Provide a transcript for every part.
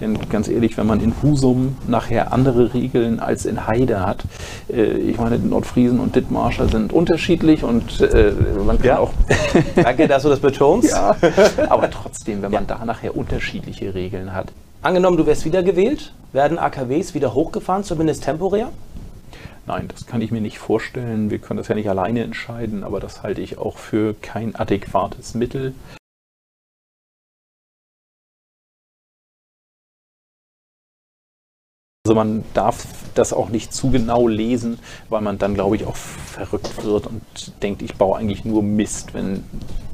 Denn ganz ehrlich, wenn man in Husum nachher andere Regeln als in Heide hat, äh, ich meine, Nordfriesen und Dithmarscher sind unterschiedlich und äh, man kann Ja. auch. Danke, dass du das betonst. ja, aber trotzdem, wenn man da nachher unterschiedliche Regeln hat. Angenommen, du wärst wiedergewählt, werden AKWs wieder hochgefahren, zumindest temporär? Nein, das kann ich mir nicht vorstellen. Wir können das ja nicht alleine entscheiden, aber das halte ich auch für kein adäquates Mittel. Also man darf das auch nicht zu genau lesen, weil man dann, glaube ich, auch verrückt wird und denkt, ich baue eigentlich nur Mist, wenn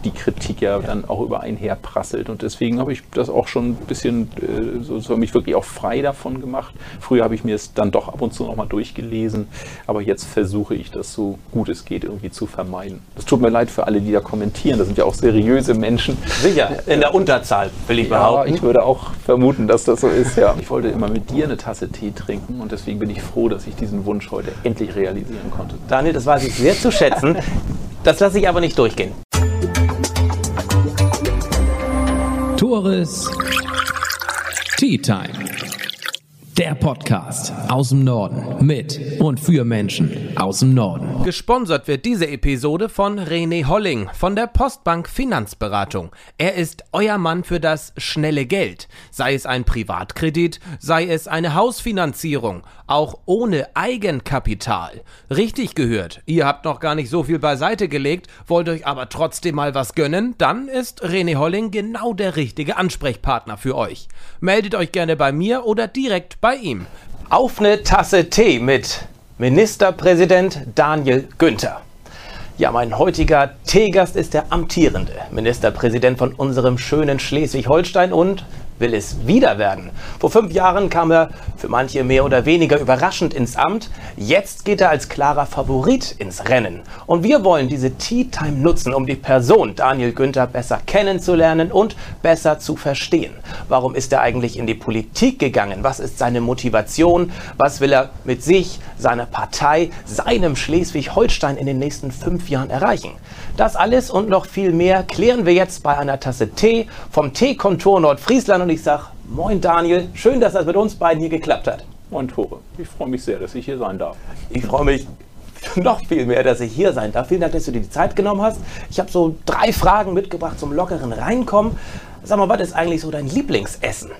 die Kritik ja, dann auch über einen herprasselt. Und deswegen habe ich das auch schon ein bisschen, äh, so, so mich wirklich auch frei davon gemacht. Früher habe ich mir es dann doch ab und zu nochmal durchgelesen, aber jetzt versuche ich das so gut es geht irgendwie zu vermeiden. Es tut mir leid für alle, die da kommentieren. Das sind ja auch seriöse Menschen. Sicher, in der Unterzahl, will ich Ja, behaupten. ich würde auch vermuten, dass das so ist, ja. Ich wollte immer mit dir eine Tasse Tee trinken und deswegen bin ich froh, dass ich diesen Wunsch heute endlich realisieren konnte. Daniel, das weiß ich sehr zu schätzen. Das lasse ich aber nicht durchgehen. Tores Tea Time. Der Podcast aus dem Norden mit und für Menschen aus dem Norden. Gesponsert wird diese Episode von René Holling von der Postbank Finanzberatung. Er ist euer Mann für das schnelle Geld. Sei es ein Privatkredit, sei es eine Hausfinanzierung, auch ohne Eigenkapital. Richtig gehört, ihr habt noch gar nicht so viel beiseite gelegt, wollt euch aber trotzdem mal was gönnen, dann ist René Holling genau der richtige Ansprechpartner für euch. Meldet euch gerne bei mir oder direkt bei ihm. Auf eine Tasse Tee mit Ministerpräsident Daniel Günther. Ja, mein heutiger Teegast ist der amtierende Ministerpräsident von unserem schönen Schleswig-Holstein und will es wieder werden. Vor fünf Jahren kam er für manche mehr oder weniger überraschend ins Amt. Jetzt geht er als klarer Favorit ins Rennen. Und wir wollen diese Tea Time nutzen, um die Person Daniel Günther besser kennenzulernen und besser zu verstehen. Warum ist er eigentlich in die Politik gegangen? Was ist seine Motivation? Was will er mit sich, seiner Partei, seinem Schleswig-Holstein in den nächsten fünf Jahren erreichen? Das alles und noch viel mehr klären wir jetzt bei einer Tasse Tee vom Teekontor Nordfriesland. Und ich sage, moin Daniel, schön, dass das mit uns beiden hier geklappt hat. Moin Tore, ich freue mich sehr, dass ich hier sein darf. Ich freue mich noch viel mehr, dass ich hier sein darf. Vielen Dank, dass du dir die Zeit genommen hast. Ich habe so drei Fragen mitgebracht zum lockeren Reinkommen. Sag mal, was ist eigentlich so dein Lieblingsessen?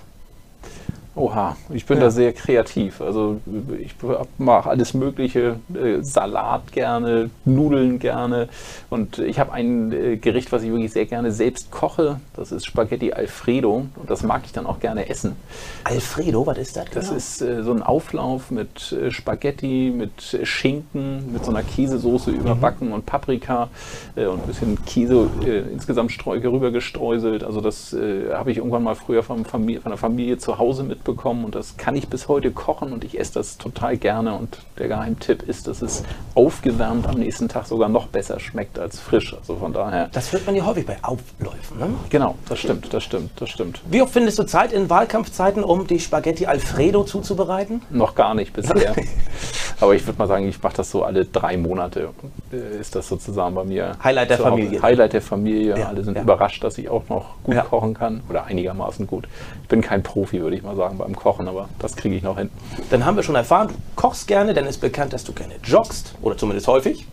Oha, ich bin da sehr kreativ. Also ich mache alles Mögliche, äh, Salat gerne, Nudeln gerne. Und ich habe ein äh, Gericht, was ich wirklich sehr gerne selbst koche. Das ist Spaghetti Alfredo. Und das mag ich dann auch gerne essen. Alfredo, was ist das? Das genau? ist äh, so ein Auflauf mit Spaghetti, mit Schinken, mit so einer Käsesoße überbacken und Paprika und ein bisschen Käse insgesamt streu rüber gestreuselt. Also das habe ich irgendwann mal früher von, Familie, von der Familie zu Hause mitbekommen und das kann ich bis heute kochen und ich esse das total gerne. Und der Geheimtipp ist, dass es aufgewärmt am nächsten Tag sogar noch besser schmeckt als frisch. Also von daher. Das hört man ja häufig bei Aufläufen. Ne? Genau, das stimmt, das stimmt, das stimmt. Wie oft findest du Zeit in Wahlkampfzeiten, um die Spaghetti Alfredo zuzubereiten? Noch gar nicht bisher. Aber ich würde mal sagen, ich mache das so alle drei Monate. Äh, Ist das sozusagen bei mir. Highlight der. Familie. Highlight der Familie. Ja, Alle sind ja. überrascht, dass ich auch noch gut Ja. kochen kann. Oder einigermaßen gut. Ich bin kein Profi, würde ich mal sagen, beim Kochen, aber das kriege ich noch hin. Dann haben wir schon erfahren, du kochst gerne, denn ist bekannt, dass du gerne joggst. Oder zumindest häufig.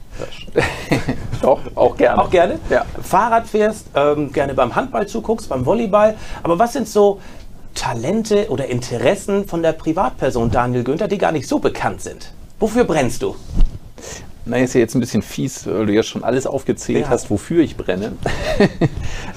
Doch, auch gerne. Auch gerne. Ja. Fahrrad fährst, ähm, gerne beim Handball zuguckst, beim Volleyball. Aber was sind so Talente oder Interessen von der Privatperson Daniel Günther, die gar nicht so bekannt sind? Wofür brennst du? Na, ist ja jetzt ein bisschen fies, weil du ja schon alles aufgezählt Ja. hast, wofür ich brenne.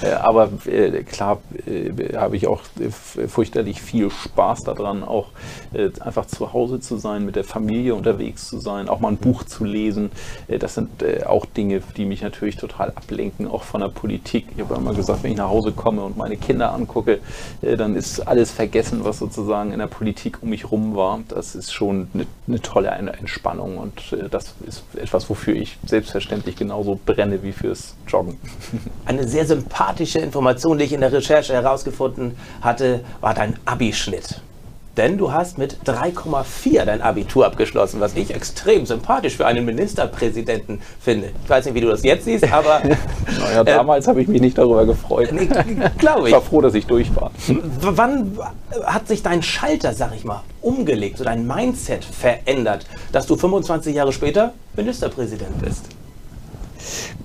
Äh, Aber äh, klar äh, habe ich auch äh, f- fürchterlich viel Spaß daran, auch äh, einfach zu Hause zu sein, mit der Familie unterwegs zu sein, auch mal ein Buch zu lesen. Äh, das sind äh, auch Dinge, die mich natürlich total ablenken, auch von der Politik. Ich habe immer gesagt, wenn ich nach Hause komme und meine Kinder angucke, äh, dann ist alles vergessen, was sozusagen in der Politik um mich rum war. Das ist schon eine, eine tolle Entspannung und äh, das ist etwas, wofür ich selbstverständlich genauso brenne wie fürs Joggen. Eine sehr sympathische Information, die ich in der Recherche herausgefunden hatte, war dein Abischnitt. Denn du hast mit 3,4 dein Abitur abgeschlossen, was ich extrem sympathisch für einen Ministerpräsidenten finde. Ich weiß nicht, wie du das jetzt siehst, aber. naja, damals äh, habe ich mich nicht darüber gefreut. Nee, Glaube ich. Ich war froh, dass ich durch war. Wann hat sich dein Schalter, sag ich mal, umgelegt, so dein Mindset verändert, dass du 25 Jahre später Ministerpräsident bist?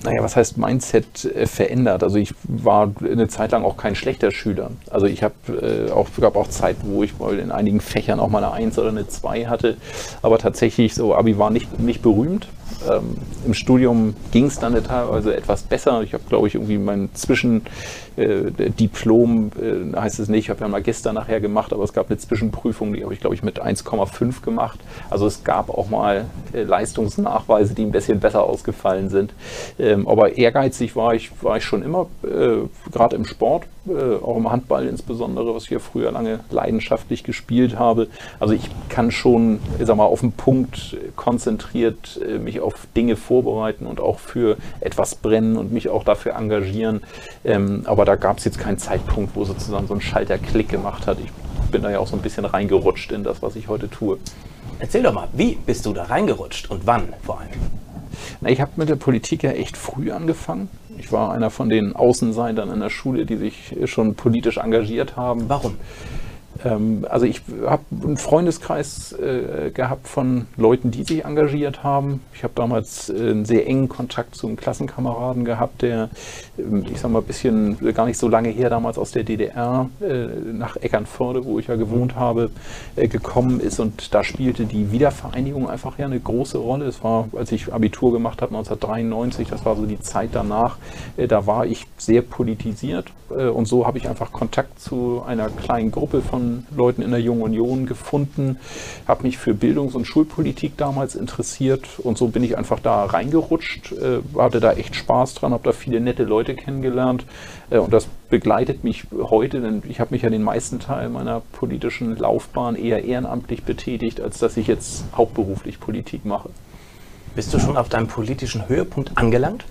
Naja, was heißt Mindset äh, verändert? Also ich war eine Zeit lang auch kein schlechter Schüler. Also ich habe äh, auch, gab auch Zeit, wo ich mal in einigen Fächern auch mal eine 1 oder eine 2 hatte. Aber tatsächlich, so Abi war nicht, nicht berühmt. Ähm, Im Studium ging es dann teilweise etwas besser. Ich habe, glaube ich, irgendwie mein Zwischendiplom, äh, äh, heißt es nicht, ich habe ja Magister nachher gemacht, aber es gab eine Zwischenprüfung, die habe ich, glaube ich, mit 1,5 gemacht. Also es gab auch mal äh, Leistungsnachweise, die ein bisschen besser ausgefallen sind. Ähm, aber ehrgeizig war ich, war ich schon immer, äh, gerade im Sport, äh, auch im Handball insbesondere, was ich ja früher lange leidenschaftlich gespielt habe. Also ich kann schon, ich sag mal, auf den Punkt konzentriert mich auf Dinge vorbereiten und auch für etwas brennen und mich auch dafür engagieren. Ähm, aber da gab es jetzt keinen Zeitpunkt, wo sozusagen so ein Schalter Klick gemacht hat. Ich bin da ja auch so ein bisschen reingerutscht in das, was ich heute tue. Erzähl doch mal, wie bist du da reingerutscht und wann vor allem? Na, ich habe mit der Politik ja echt früh angefangen. Ich war einer von den Außenseitern in der Schule, die sich schon politisch engagiert haben. Warum? Ähm, also ich habe einen Freundeskreis äh, gehabt von Leuten, die sich engagiert haben. Ich habe damals äh, einen sehr engen Kontakt zu einem Klassenkameraden gehabt, der, äh, ich sag mal, ein bisschen gar nicht so lange her damals aus der DDR äh, nach Eckernförde, wo ich ja gewohnt habe, äh, gekommen ist. Und da spielte die Wiedervereinigung einfach ja eine große Rolle. Es war, als ich Abitur gemacht habe, 1993, das war so die Zeit danach, äh, da war ich sehr politisiert. und so habe ich einfach Kontakt zu einer kleinen Gruppe von Leuten in der Jungen Union gefunden, habe mich für Bildungs- und Schulpolitik damals interessiert und so bin ich einfach da reingerutscht, äh, hatte da echt Spaß dran, habe da viele nette Leute kennengelernt äh, und das begleitet mich heute, denn ich habe mich ja den meisten Teil meiner politischen Laufbahn eher ehrenamtlich betätigt, als dass ich jetzt hauptberuflich Politik mache. Bist du schon auf deinem politischen Höhepunkt angelangt?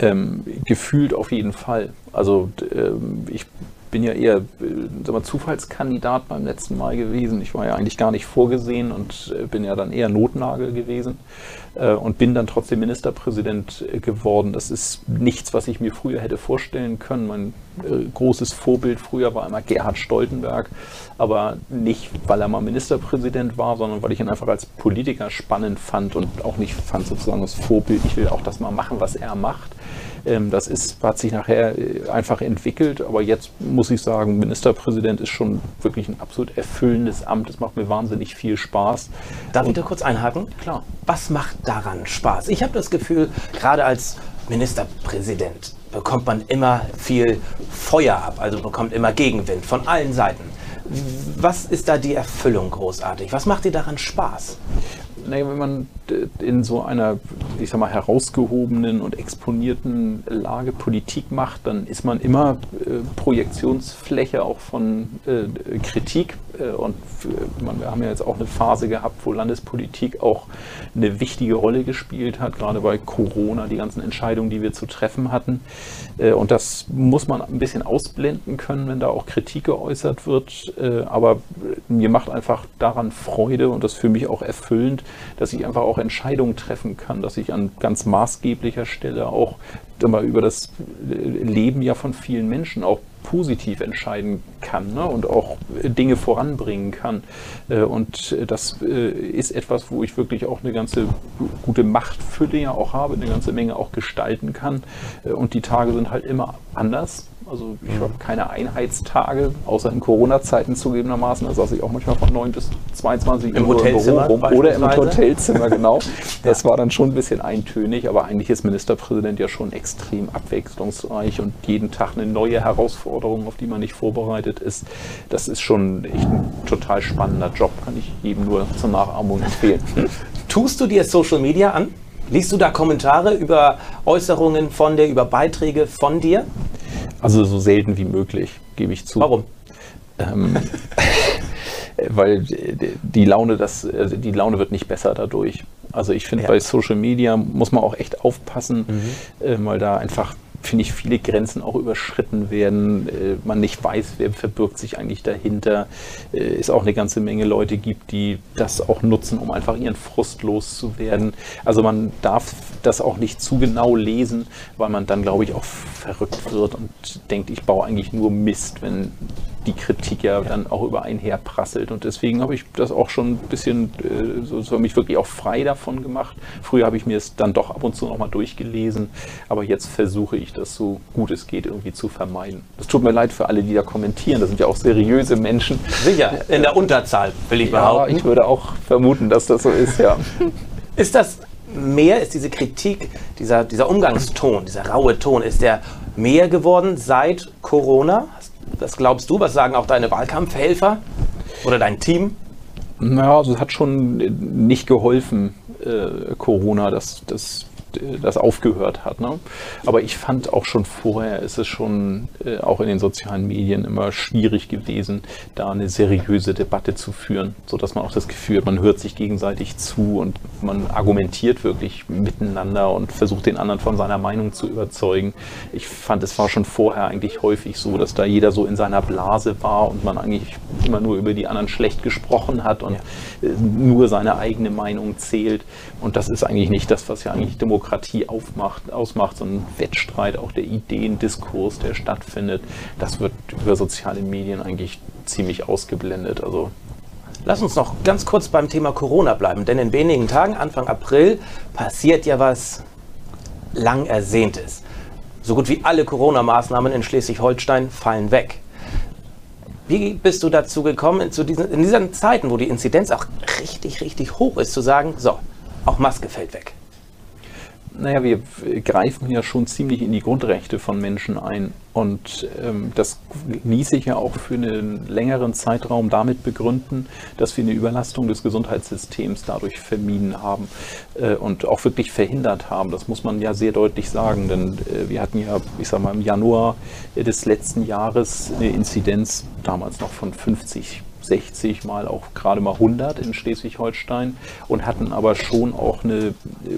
Ähm, gefühlt auf jeden Fall. Also ähm, ich bin ja eher äh, mal, Zufallskandidat beim letzten Mal gewesen. Ich war ja eigentlich gar nicht vorgesehen und äh, bin ja dann eher Notnagel gewesen äh, und bin dann trotzdem Ministerpräsident äh, geworden. Das ist nichts, was ich mir früher hätte vorstellen können. Mein äh, großes Vorbild früher war immer Gerhard Stoltenberg, aber nicht, weil er mal Ministerpräsident war, sondern weil ich ihn einfach als Politiker spannend fand und auch nicht fand sozusagen das Vorbild, ich will auch das mal machen, was er macht. Ähm, das ist, hat sich nachher äh, einfach entwickelt, aber jetzt muss ich sagen, Ministerpräsident ist schon wirklich ein absolut erfüllendes Amt. Es macht mir wahnsinnig viel Spaß. Darf Und ich da kurz einhaken? Klar. Was macht daran Spaß? Ich habe das Gefühl, gerade als Ministerpräsident bekommt man immer viel Feuer ab, also bekommt immer Gegenwind von allen Seiten. Was ist da die Erfüllung großartig? Was macht dir daran Spaß? Naja, wenn man in so einer, ich sag mal, herausgehobenen und exponierten Lage Politik macht, dann ist man immer äh, Projektionsfläche auch von äh, Kritik. Äh, und wir haben ja jetzt auch eine Phase gehabt, wo Landespolitik auch eine wichtige Rolle gespielt hat, gerade bei Corona, die ganzen Entscheidungen, die wir zu treffen hatten. Äh, und das muss man ein bisschen ausblenden können, wenn da auch Kritik geäußert wird. Äh, aber mir macht einfach daran Freude und das für mich auch erfüllend, dass ich einfach auch Entscheidungen treffen kann, dass ich an ganz maßgeblicher Stelle auch über das Leben ja von vielen Menschen auch positiv entscheiden kann ne? und auch Dinge voranbringen kann. Äh, und das äh, ist etwas, wo ich wirklich auch eine ganze gute Machtfülle ja auch habe, eine ganze Menge auch gestalten kann. Äh, und die Tage sind halt immer anders. Also ich habe keine Einheitstage, außer in Corona-Zeiten zugegebenermaßen. Da saß ich auch manchmal von 9 bis 22 Im Uhr Hotelzimmer im Büro rum. Oder im Hotelzimmer, genau. Das war dann schon ein bisschen eintönig, aber eigentlich ist Ministerpräsident ja schon extrem abwechslungsreich und jeden Tag eine neue Herausforderung, auf die man nicht vorbereitet ist. Das ist schon echt ein total spannender Job, kann ich jedem nur zur Nachahmung empfehlen. Tust du dir Social Media an? Liest du da Kommentare über Äußerungen von dir, über Beiträge von dir? Also so selten wie möglich, gebe ich zu. Warum? Ähm, weil die Laune, das, also die Laune wird nicht besser dadurch. Also ich finde, ja. bei Social Media muss man auch echt aufpassen, mhm. äh, weil da einfach finde ich, viele Grenzen auch überschritten werden. Äh, man nicht weiß, wer verbirgt sich eigentlich dahinter. Äh, es auch eine ganze Menge Leute gibt, die das auch nutzen, um einfach ihren Frust loszuwerden. Also man darf das auch nicht zu genau lesen, weil man dann, glaube ich, auch verrückt wird und denkt, ich baue eigentlich nur Mist, wenn die Kritik ja, dann auch über einen herprasselt. Und deswegen habe ich das auch schon ein bisschen, äh, so, so mich wirklich auch frei davon gemacht. Früher habe ich mir es dann doch ab und zu nochmal durchgelesen, aber jetzt versuche ich das so gut es geht irgendwie zu vermeiden. Das tut mir leid für alle, die da kommentieren. Das sind ja auch seriöse Menschen. Sicher, in der Unterzahl, will ich behaupten. Ja, ich würde auch vermuten, dass das so ist, ja. ist das mehr, ist diese Kritik, dieser, dieser Umgangston, dieser raue Ton, ist der mehr geworden seit Corona? Was glaubst du? Was sagen auch deine Wahlkampfhelfer oder dein Team? Naja, also es hat schon nicht geholfen, äh, Corona. Das, das das aufgehört hat. Ne? Aber ich fand auch schon vorher ist es schon äh, auch in den sozialen Medien immer schwierig gewesen, da eine seriöse Debatte zu führen, sodass man auch das Gefühl hat, man hört sich gegenseitig zu und man argumentiert wirklich miteinander und versucht den anderen von seiner Meinung zu überzeugen. Ich fand, es war schon vorher eigentlich häufig so, dass da jeder so in seiner Blase war und man eigentlich immer nur über die anderen schlecht gesprochen hat und ja. Äh, nur seine eigene Meinung zählt. Und das ist eigentlich nicht das, was ja eigentlich Demokratie Demokratie aufmacht, ausmacht, so ein Wettstreit auch der Ideen, Diskurs, der stattfindet, das wird über soziale Medien eigentlich ziemlich ausgeblendet. Also Lass uns noch ganz kurz beim Thema Corona bleiben, denn in wenigen Tagen, Anfang April, passiert ja was lang ersehntes. So gut wie alle Corona-Maßnahmen in Schleswig-Holstein fallen weg. Wie bist du dazu gekommen, zu diesen, in diesen Zeiten, wo die Inzidenz auch richtig, richtig hoch ist, zu sagen, so, auch Maske fällt weg? Naja, wir greifen ja schon ziemlich in die Grundrechte von Menschen ein. Und ähm, das ließ sich ja auch für einen längeren Zeitraum damit begründen, dass wir eine Überlastung des Gesundheitssystems dadurch vermieden haben äh, und auch wirklich verhindert haben. Das muss man ja sehr deutlich sagen, denn äh, wir hatten ja, ich sag mal, im Januar des letzten Jahres eine Inzidenz damals noch von 50 60 mal auch gerade mal 100 in Schleswig-Holstein und hatten aber schon auch eine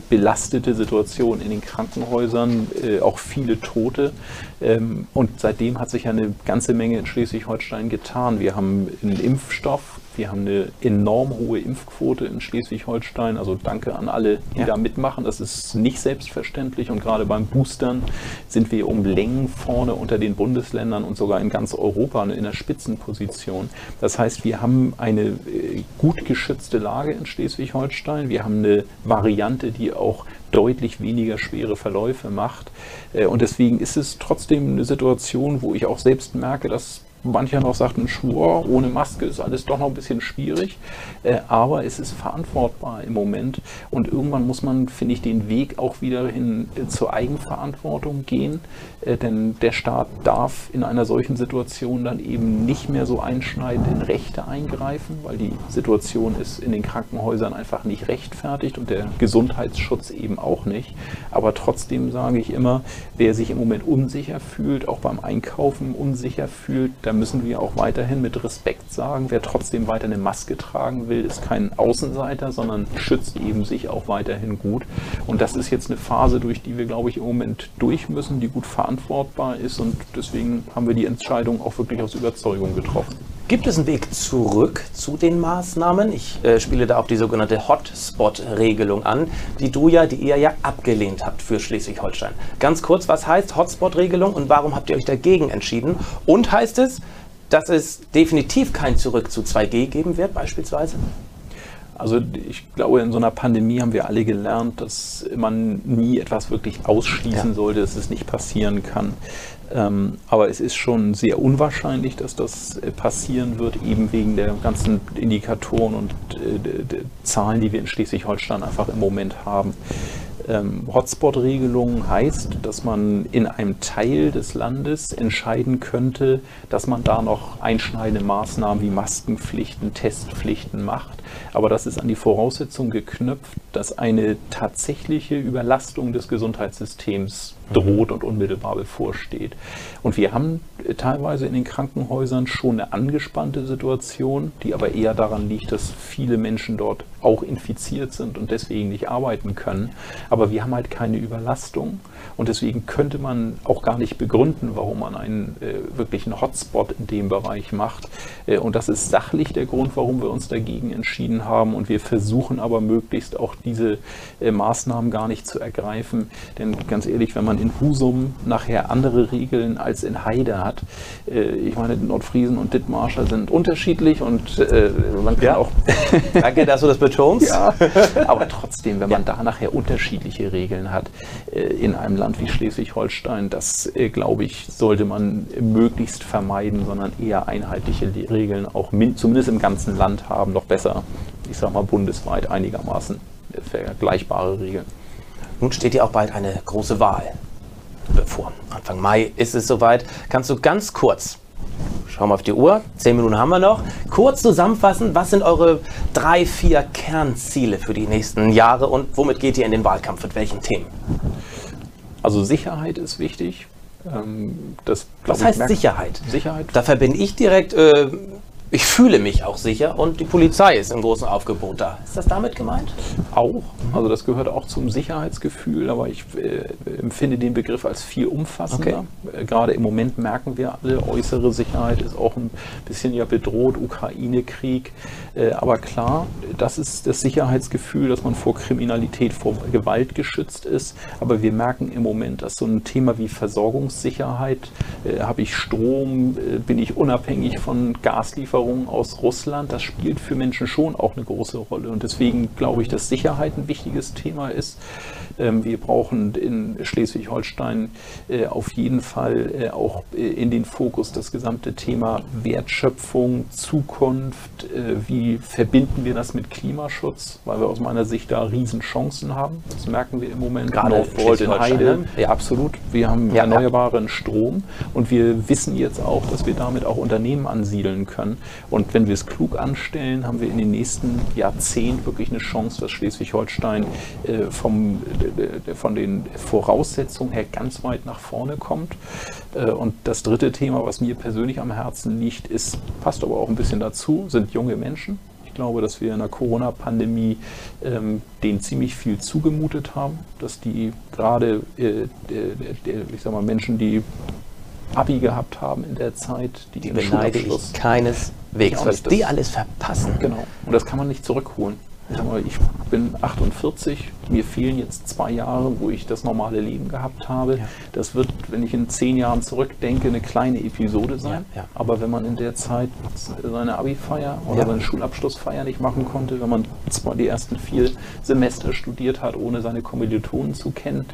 belastete Situation in den Krankenhäusern, äh, auch viele Tote. Ähm, und seitdem hat sich ja eine ganze Menge in Schleswig-Holstein getan. Wir haben einen Impfstoff wir haben eine enorm hohe Impfquote in Schleswig-Holstein. Also danke an alle, die ja. da mitmachen. Das ist nicht selbstverständlich. Und gerade beim Boostern sind wir um Längen vorne unter den Bundesländern und sogar in ganz Europa in der Spitzenposition. Das heißt, wir haben eine äh, gut geschützte Lage in Schleswig-Holstein. Wir haben eine Variante, die auch deutlich weniger schwere Verläufe macht. Äh, und deswegen ist es trotzdem eine Situation, wo ich auch selbst merke, dass mancher noch sagt, ein Schwur ohne Maske ist alles doch noch ein bisschen schwierig, äh, aber es ist verantwortbar im Moment. Und irgendwann muss man, finde ich, den Weg auch wieder hin äh, zur Eigenverantwortung gehen, äh, denn der Staat darf in einer solchen Situation dann eben nicht mehr so einschneidend in Rechte eingreifen, weil die Situation ist in den Krankenhäusern einfach nicht rechtfertigt und der Gesundheitsschutz eben auch nicht. Aber trotzdem sage ich immer, wer sich im Moment unsicher fühlt, auch beim Einkaufen unsicher fühlt, da müssen wir auch weiterhin mit Respekt sagen, wer trotzdem weiter eine Maske tragen will, ist kein Außenseiter, sondern schützt eben sich auch weiterhin gut. Und das ist jetzt eine Phase, durch die wir, glaube ich, im Moment durch müssen, die gut verantwortbar ist. Und deswegen haben wir die Entscheidung auch wirklich aus Überzeugung getroffen. Gibt es einen Weg zurück zu den Maßnahmen? Ich äh, spiele da auf die sogenannte Hotspot-Regelung an, die du ja, die ihr ja abgelehnt habt für Schleswig-Holstein. Ganz kurz, was heißt Hotspot-Regelung und warum habt ihr euch dagegen entschieden? Und heißt es, dass es definitiv kein Zurück zu 2G geben wird, beispielsweise? Also ich glaube, in so einer Pandemie haben wir alle gelernt, dass man nie etwas wirklich ausschließen ja. sollte, dass es nicht passieren kann. Ähm, aber es ist schon sehr unwahrscheinlich, dass das äh, passieren wird, eben wegen der ganzen Indikatoren und äh, Zahlen, die wir in Schleswig-Holstein einfach im Moment haben. Ähm, Hotspot-Regelung heißt, dass man in einem Teil des Landes entscheiden könnte, dass man da noch einschneidende Maßnahmen wie Maskenpflichten, Testpflichten macht. Aber das ist an die Voraussetzung geknüpft, dass eine tatsächliche Überlastung des Gesundheitssystems droht und unmittelbar bevorsteht. Und wir haben teilweise in den Krankenhäusern schon eine angespannte Situation, die aber eher daran liegt, dass viele Menschen dort auch infiziert sind und deswegen nicht arbeiten können. Aber wir haben halt keine Überlastung. Und deswegen könnte man auch gar nicht begründen, warum man einen äh, wirklichen Hotspot in dem Bereich macht. Äh, und das ist sachlich der Grund, warum wir uns dagegen entschieden haben. Und wir versuchen aber möglichst auch diese äh, Maßnahmen gar nicht zu ergreifen. Denn ganz ehrlich, wenn man in Husum nachher andere Regeln als in Heide hat, äh, ich meine, Nordfriesen und Dithmarscher sind unterschiedlich und äh, man kann Ja. auch Danke, dass du das betonst. ja, aber trotzdem, wenn man da nachher unterschiedliche Regeln hat äh, in einem Land wie Schleswig-Holstein, das äh, glaube ich, sollte man möglichst vermeiden, sondern eher einheitliche Regeln auch min zumindest im ganzen Land haben, noch besser, ich sage mal bundesweit einigermaßen äh, vergleichbare Regeln. Nun steht ja auch bald eine große Wahl bevor. Anfang Mai ist es soweit. Kannst du ganz kurz, schauen wir auf die Uhr, zehn Minuten haben wir noch, kurz zusammenfassen, was sind eure drei, vier Kernziele für die nächsten Jahre und womit geht ihr in den Wahlkampf, mit welchen Themen? Also Sicherheit ist wichtig. Ähm, das, Was heißt Sicherheit? Sicherheit Da verbinde ich direkt, äh, ich fühle mich auch sicher und die Polizei ist im großen Aufgebot da. Ist das damit gemeint? Auch, also das gehört auch zum Sicherheitsgefühl, aber ich äh, empfinde den Begriff als viel umfassender. Äh, gerade im Moment merken wir alle, äußere Sicherheit ist auch ein bisschen ja bedroht, Ukraine-Krieg. Äh, aber klar, das ist das Sicherheitsgefühl, dass man vor Kriminalität, vor Gewalt geschützt ist. Aber wir merken im Moment, dass so ein Thema wie Versorgungssicherheit, äh, habe ich Strom, äh, bin ich unabhängig von Gaslieferungen aus Russland, das spielt für Menschen schon auch eine große Rolle. Und deswegen glaube ich, dass Sicherheit ein wichtiges Thema ist. Ähm, wir brauchen in Schleswig-Holstein äh, auf jeden Fall äh, auch äh, in den Fokus das gesamte Thema Wertschöpfung, Zukunft. Wie verbinden wir das mit Klimaschutz? Weil wir aus meiner Sicht da Riesenchancen haben. Das merken wir im Moment. Gerade in Nordvolt in Heide. ne? Ja, absolut. Wir haben Ja, ja. erneuerbaren Strom und wir wissen jetzt auch, dass wir damit auch Unternehmen ansiedeln können. Und wenn wir es klug anstellen, haben wir in den nächsten Jahrzehnten wirklich eine Chance, dass Schleswig-Holstein äh, vom, äh, von den Voraussetzungen her ganz weit nach vorne kommt. Äh, und das dritte Thema, was mir persönlich am Herzen liegt, ist, passt aber auch ein bisschen dazu, sind junge Menschen. Ich glaube, dass wir in der Corona-Pandemie ähm, denen ziemlich viel zugemutet haben, dass die gerade, äh, der, ich sag mal, Menschen, die Abi gehabt haben in der Zeit, die, Die beneide ich keineswegs, was die alles verpassen. Genau. Und das kann man nicht zurückholen. Ich, bin 48, mir fehlen jetzt zwei Jahre, wo ich das normale Leben gehabt habe. Ja. Das wird, wenn ich in zehn Jahren zurückdenke, eine kleine Episode sein. Ja, ja. Aber wenn man in der Zeit seine Abi-Feier oder seine Schulabschlussfeier nicht machen konnte, wenn man zwar die ersten vier Semester studiert hat, ohne seine Kommilitonen zu kennen,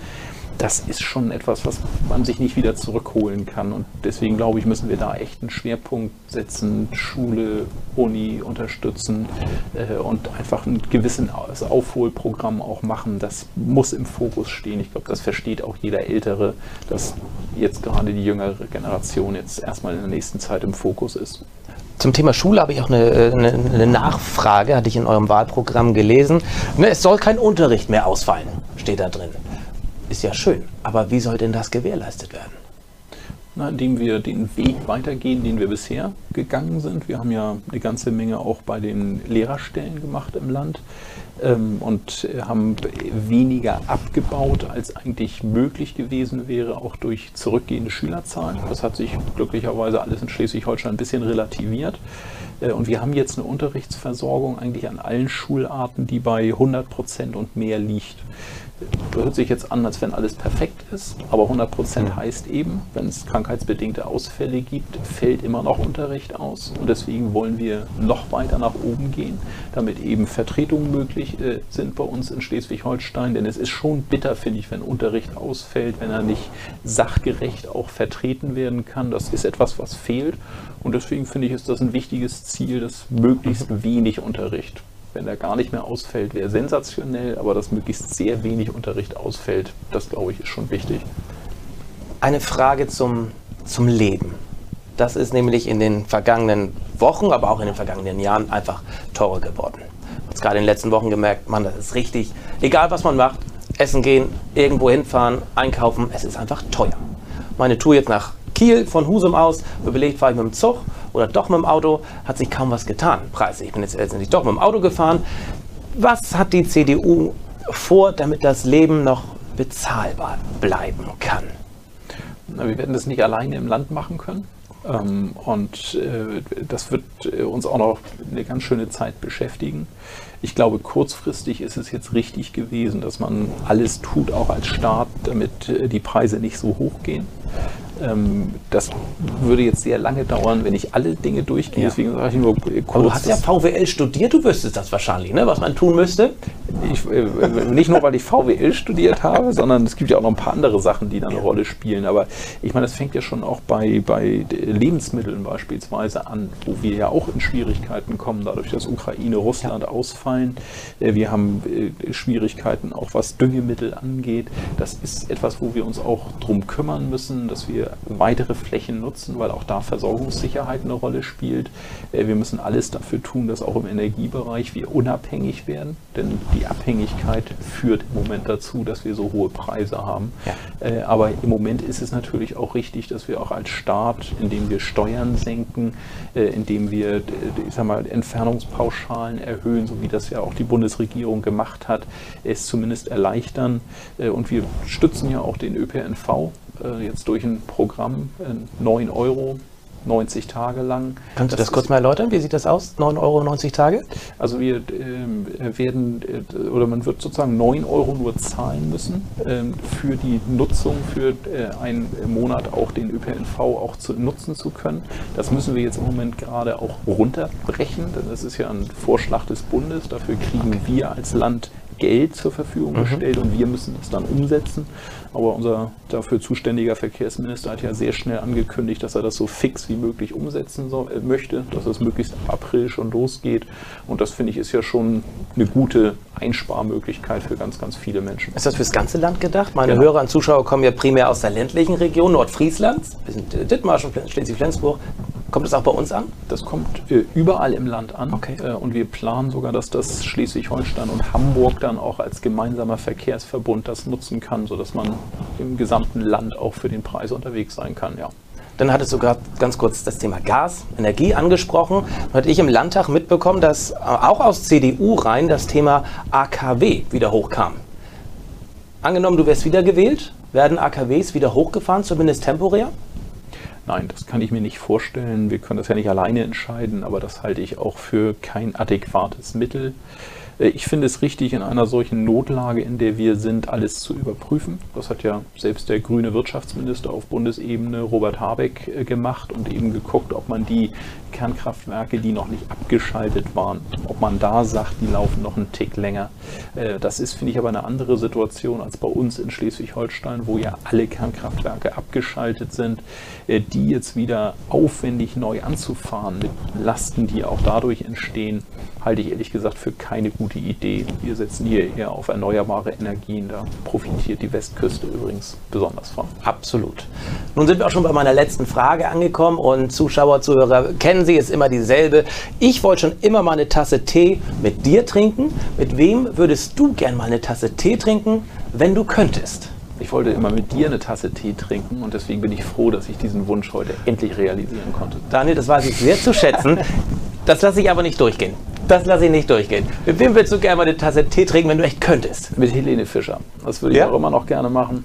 das ist schon etwas, was man sich nicht wieder zurückholen kann. Und deswegen glaube ich, müssen wir da echt einen Schwerpunkt setzen, Schule, Uni unterstützen äh, und einfach ein gewisses Aufholprogramm auch machen. Das muss im Fokus stehen. Ich glaube, das versteht auch jeder Ältere, dass jetzt gerade die jüngere Generation jetzt erstmal in der nächsten Zeit im Fokus ist. Zum Thema Schule habe ich auch eine, eine, eine Nachfrage, hatte ich in eurem Wahlprogramm gelesen. Ne, Es soll kein Unterricht mehr ausfallen, steht da drin. Ist ja schön, aber wie soll denn das gewährleistet werden? Na, indem wir den Weg weitergehen, den wir bisher gegangen sind. Wir haben ja eine ganze Menge auch bei den Lehrerstellen gemacht im Land ähm, und haben weniger abgebaut, als eigentlich möglich gewesen wäre, auch durch zurückgehende Schülerzahlen. Das hat sich glücklicherweise alles in Schleswig-Holstein ein bisschen relativiert. Äh, Und wir haben jetzt eine Unterrichtsversorgung eigentlich an allen Schularten, die bei 100 Prozent und mehr liegt. Hört sich jetzt an, als wenn alles perfekt ist, aber 100 Prozent heißt eben, wenn es krankheitsbedingte Ausfälle gibt, fällt immer noch Unterricht aus. Und deswegen wollen wir noch weiter nach oben gehen, damit eben Vertretungen möglich äh, sind bei uns in Schleswig-Holstein. Denn es ist schon bitter, finde ich, wenn Unterricht ausfällt, wenn er nicht sachgerecht auch vertreten werden kann. Das ist etwas, was fehlt. Und deswegen finde ich, ist das ein wichtiges Ziel, dass möglichst wenig Unterricht wenn er gar nicht mehr ausfällt, wäre sensationell, aber dass möglichst sehr wenig Unterricht ausfällt, das glaube ich ist schon wichtig. Eine Frage zum, zum Leben. Das ist nämlich in den vergangenen Wochen, aber auch in den vergangenen Jahren einfach teurer geworden. Ich habe gerade in den letzten Wochen gemerkt, man, das ist richtig. Egal was man macht, essen gehen, irgendwo hinfahren, einkaufen, es ist einfach teuer. Meine Tour jetzt nach Kiel von Husum aus, überlegt, fahre ich mit dem Zug oder doch mit dem Auto, hat sich kaum was getan. Preise. Ich bin jetzt letztendlich doch mit dem Auto gefahren. Was hat die CDU vor, damit das Leben noch bezahlbar bleiben kann? Na, wir werden das nicht alleine im Land machen können. Ähm, und äh, das wird äh, uns auch noch eine ganz schöne Zeit beschäftigen. Ich glaube, kurzfristig ist es jetzt richtig gewesen, dass man alles tut, auch als Staat, damit äh, die Preise nicht so hoch gehen. Ähm, das würde jetzt sehr lange dauern, wenn ich alle Dinge durchgehe. Ja. Deswegen sage ich nur kurz. Aber du hast ja VWL studiert, du wüsstest das wahrscheinlich, ne? was man tun müsste. Ich, äh, nicht nur, weil ich VWL studiert habe, sondern es gibt ja auch noch ein paar andere Sachen, die da eine Rolle spielen. Aber ich meine, das fängt ja schon auch bei, bei Lebensmitteln beispielsweise an, wo wir ja auch in Schwierigkeiten kommen, dadurch, dass Ukraine, Russland ja. ausfallen. Äh, wir haben äh, Schwierigkeiten auch was Düngemittel angeht. Das ist etwas, wo wir uns auch drum kümmern müssen, dass wir weitere Flächen nutzen, weil auch da Versorgungssicherheit eine Rolle spielt. Äh, wir müssen alles dafür tun, dass auch im Energiebereich wir unabhängig werden, denn die Abhängigkeit führt im Moment dazu, dass wir so hohe Preise haben. Ja. Äh, aber im Moment ist es natürlich auch richtig, dass wir auch als Staat, indem wir Steuern senken, äh, indem wir ich sag mal, Entfernungspauschalen erhöhen, so wie das ja auch die Bundesregierung gemacht hat, es zumindest erleichtern. Und wir stützen ja auch den ÖPNV äh, jetzt durch ein Programm, äh, 9 Euro 90 Tage lang. Kannst du das, das kurz mal erläutern? Wie sieht das aus? 9 Euro 90 Tage? Also wir äh, werden äh, oder man wird sozusagen 9 Euro nur zahlen müssen äh, für die Nutzung für äh, einen Monat auch den ÖPNV auch zu nutzen zu können. Das müssen wir jetzt im Moment gerade auch runterbrechen, denn das ist ja ein Vorschlag des Bundes. Dafür kriegen wir als Land Geld zur Verfügung mhm. gestellt und wir müssen das dann umsetzen. Aber unser dafür zuständiger Verkehrsminister hat ja sehr schnell angekündigt, dass er das so fix wie möglich umsetzen soll, äh, möchte, dass es möglichst ab April schon losgeht. Und das finde ich ist ja schon eine gute Einsparmöglichkeit für ganz, ganz viele Menschen. Ist das fürs ganze Land gedacht? Meine genau. Hörer und Zuschauer kommen ja primär aus der ländlichen Region Nordfrieslands. Wir sind äh, Dithmarschen, Schleswig-Flensburg. Kommt das auch bei uns an? Das kommt äh, überall im Land an. Okay. Äh, und wir planen sogar, dass das Schleswig-Holstein und Hamburg dann auch als gemeinsamer Verkehrsverbund das nutzen kann, sodass man im gesamten Land auch für den Preis unterwegs sein kann. Ja. Dann hattest du gerade ganz kurz das Thema Gas, Energie angesprochen. Dann hatte ich im Landtag mitbekommen, dass äh, auch aus CDU rein das Thema AKW wieder hochkam. Angenommen, du wärst wiedergewählt, werden AKWs wieder hochgefahren, zumindest temporär? Nein, das kann ich mir nicht vorstellen. Wir können das ja nicht alleine entscheiden, aber das halte ich auch für kein adäquates Mittel. Äh, ich finde es richtig, in einer solchen Notlage, in der wir sind, alles zu überprüfen. Das hat ja selbst der grüne Wirtschaftsminister auf Bundesebene Robert Habeck äh, gemacht und eben geguckt, ob man die Kernkraftwerke, die noch nicht abgeschaltet waren, ob man da sagt, die laufen noch einen Tick länger. Äh, das ist, finde ich, aber eine andere Situation als bei uns in Schleswig-Holstein, wo ja alle Kernkraftwerke abgeschaltet sind, die jetzt wieder aufwendig neu anzufahren mit Lasten, die auch dadurch entstehen, halte ich ehrlich gesagt für keine gute Idee. Wir setzen hier eher auf erneuerbare Energien. Da profitiert die Westküste übrigens besonders von. Absolut. Nun sind wir auch schon bei meiner letzten Frage angekommen und Zuschauer, Zuhörer kennen Sie, ist immer dieselbe. Ich wollte schon immer mal eine Tasse Tee mit dir trinken. Mit wem würdest du gern mal eine Tasse Tee trinken, wenn du könntest? Ich wollte immer mit dir eine Tasse Tee trinken und deswegen bin ich froh, dass ich diesen Wunsch heute endlich realisieren konnte. Daniel, das weiß ich sehr zu schätzen. Das lasse ich aber nicht durchgehen. Das lasse ich nicht durchgehen. Mit wem willst du gerne mal eine Tasse Tee trinken, wenn du echt könntest? Mit Helene Fischer. Das würde ich ja? auch immer noch gerne machen.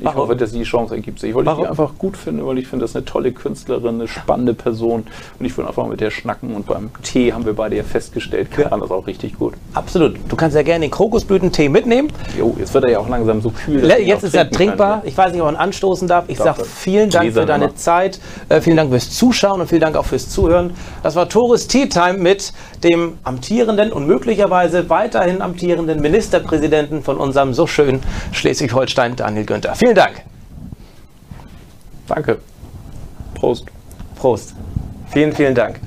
Ich Warum? hoffe, dass die Chance ergibt sich. Weil Warum? ich die einfach gut finde, weil ich finde, das ist eine tolle Künstlerin, eine spannende Person. Und ich will einfach mit der schnacken. Und beim Tee haben wir beide ja festgestellt, kann ja. das auch richtig gut. Absolut. Du kannst ja gerne den Krokusblütentee mitnehmen. Jo, jetzt wird er ja auch langsam so kühl. Jetzt ist er trinkbar. Kann. Ich weiß nicht, ob man anstoßen darf. Ich sage vielen Dank für deine Zeit. Äh, vielen Dank fürs Zuschauen und vielen Dank auch fürs Zuhören. Das war Tores Tea Time mit dem amtierenden und möglicherweise weiterhin amtierenden Ministerpräsidenten von unserem so schönen Schleswig-Holstein, Daniel Günther. Vielen Dank. Danke. Prost. Prost. Vielen, vielen Dank.